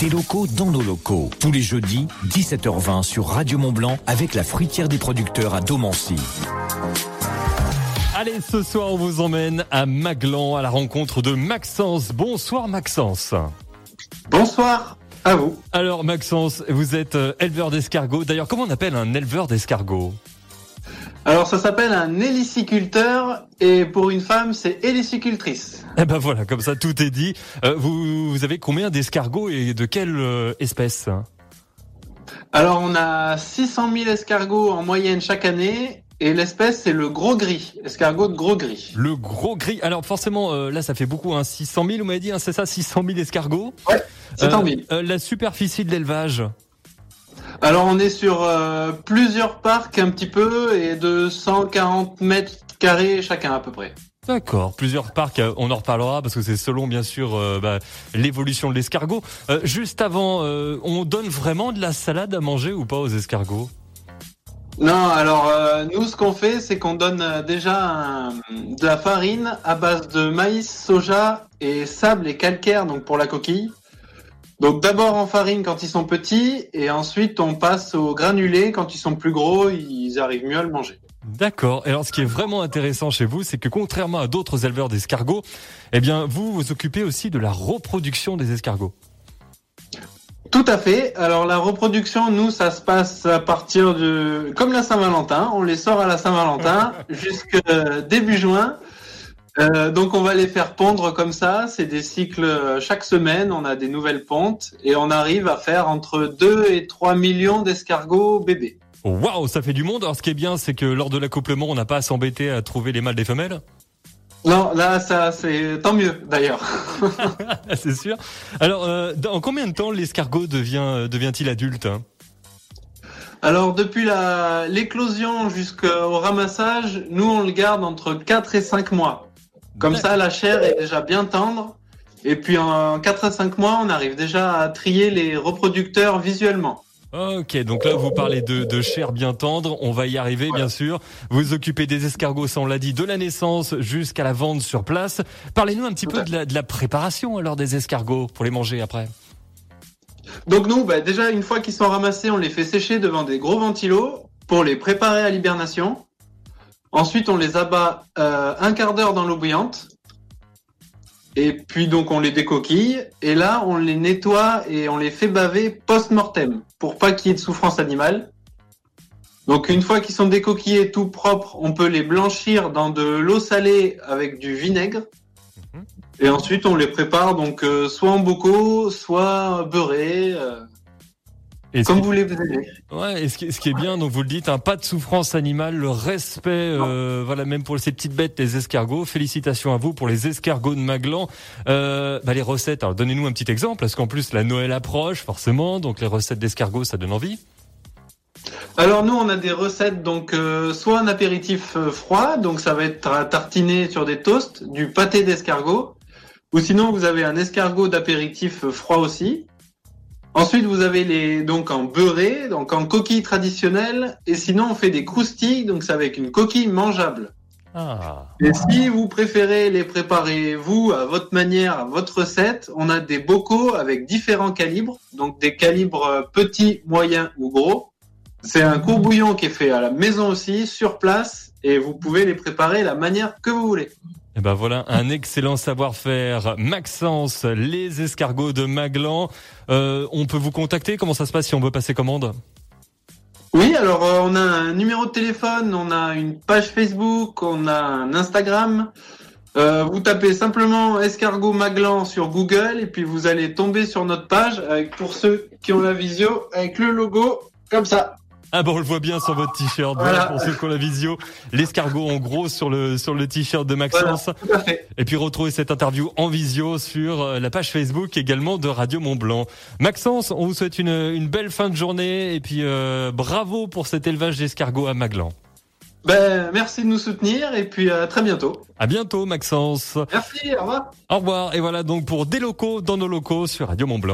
Des locaux dans nos locaux. Tous les jeudis, 17h20 sur Radio Mont Blanc avec la fruitière des producteurs à Domancy. Allez, ce soir, on vous emmène à Maglan à la rencontre de Maxence. Bonsoir Maxence. Bonsoir à vous. Alors Maxence, vous êtes euh, éleveur d'escargots. D'ailleurs, comment on appelle un éleveur d'escargots? Alors ça s'appelle un héliciculteur et pour une femme c'est hélicicultrice. Eh ben voilà, comme ça tout est dit. Euh, vous, vous avez combien d'escargots et de quelle euh, espèce Alors on a 600 000 escargots en moyenne chaque année et l'espèce c'est le gros gris, escargot de gros gris. Le gros gris. Alors forcément, euh, là ça fait beaucoup, hein, 600 000, vous m'avez dit, hein, c'est ça, 600 000 escargots? Ouais, 600 000. Euh, euh, la superficie de l'élevage? Alors on est sur euh, plusieurs parcs un petit peu et de 140 mètres carrés chacun à peu près. D'accord, plusieurs parcs, euh, on en reparlera parce que c'est selon bien sûr euh, bah, l'évolution de l'escargot. Euh, juste avant, euh, on donne vraiment de la salade à manger ou pas aux escargots? Non, alors euh, nous ce qu'on fait c'est qu'on donne euh, déjà un- de la farine à base de maïs, soja et sable et calcaire donc pour la coquille. Donc d'abord en farine quand ils sont petits et ensuite on passe au granulé quand ils sont plus gros, ils arrivent mieux à le manger. D'accord. Et alors, ce qui est vraiment intéressant chez vous, c'est que contrairement à d'autres éleveurs d'escargots, eh bien, vous vous occupez aussi de la reproduction des escargots. Tout à fait. Alors la reproduction, nous, ça se passe à partir de comme la Saint-Valentin. On les sort à la Saint-Valentin jusque début juin. Euh, donc on va les faire pondre comme ça. C'est des cycles euh, chaque semaine. On a des nouvelles pontes et on arrive à faire entre 2 et 3 millions d'escargots bébés. Waouh, ça fait du monde. Alors, ce qui est bien, c'est que lors de l'accouplement, on n'a pas à s'embêter à trouver les mâles des femelles. Non, là, ça, c'est tant mieux d'ailleurs. c'est sûr. Alors, euh, en combien de temps l'escargot devient devient-il adulte hein? Alors depuis l'éclosion jusqu'au ramassage, nous on le garde entre 4 et 5 mois. Comme ça la chair est déjà bien tendre et puis en 4 à 5 mois, on arrive déjà à trier les reproducteurs visuellement. Ok, donc là vous parlez de, de chair bien tendre, on va y arriver bien sûr. Vous occupez des escargots, ça on l'a dit, de la naissance jusqu'à la vente sur place. Parlez-nous un petit peu de la, de la préparation alors des escargots pour les manger après. Donc nous, bah, déjà une fois qu'ils sont ramassés, on les fait sécher devant des gros ventilos pour les préparer à l'hibernation. Ensuite, on les abat euh, un quart d'heure dans l'eau bouillante. Et puis donc on les décoquille. Et là, on les nettoie et on les fait baver post-mortem pour pas qu'il y ait de souffrance animale. Donc une fois qu'ils sont décoquillés tout propres, on peut les blanchir dans de l'eau salée avec du vinaigre. Mhm. Et ensuite, on les prépare donc euh, soit en bocaux, soit beurrés, euh, Et comme vous voulez. Ouais, et ce qui, ce qui est bien, donc vous le dites, hein, pas de souffrance animale, le respect, euh, voilà, même pour ces petites bêtes, les escargots. Félicitations à vous pour les escargots de Maglan. Euh, bah, les recettes, alors donnez-nous un petit exemple, parce qu'en plus la Noël approche, forcément, donc les recettes d'escargots, ça donne envie. Alors nous, on a des recettes donc euh, soit un apéritif euh, froid, donc ça va être à tartiner sur des toasts, du pâté d'escargot, ou sinon vous avez un escargot d'apéritif euh, froid aussi. Ensuite, vous avez les donc en beurré, donc en coquille traditionnelle, et sinon on fait des croustilles, donc c'est avec une coquille mangeable. Ah, Et si vous préférez les préparer vous à votre manière, à votre recette, on a des bocaux avec différents calibres, donc des calibres euh, petits, moyens ou gros. C'est un courbouillon qui est fait à la maison aussi, sur place, et vous pouvez les préparer la manière que vous voulez. Et ben voilà, un excellent savoir-faire. Maxence, les escargots de Maglan. Euh, on peut vous contacter? Comment ça se passe si on veut passer commande? Oui, alors euh, on a un numéro de téléphone, on a une page Facebook, on a un Instagram. Euh, vous tapez simplement escargot Maglan sur Google et puis vous allez tomber sur notre page pour ceux qui ont la visio avec le logo comme ça. Ah bon, on le voit bien sur votre t-shirt. Voilà. Pour ceux qui ont la visio, l'escargot en gros sur le sur le t-shirt de Maxence. Tout à fait. Et puis retrouvez cette interview en visio sur euh, la page Facebook également de Radio Mont Blanc. Maxence, on vous souhaite une, une belle fin de journée et puis euh, bravo pour cet élevage d'escargots à Maglan. Ben, merci de nous soutenir et puis à très bientôt. À bientôt Maxence. Merci, au revoir. Au revoir. Et voilà donc pour des locaux dans nos locaux sur Radio Mont Blanc.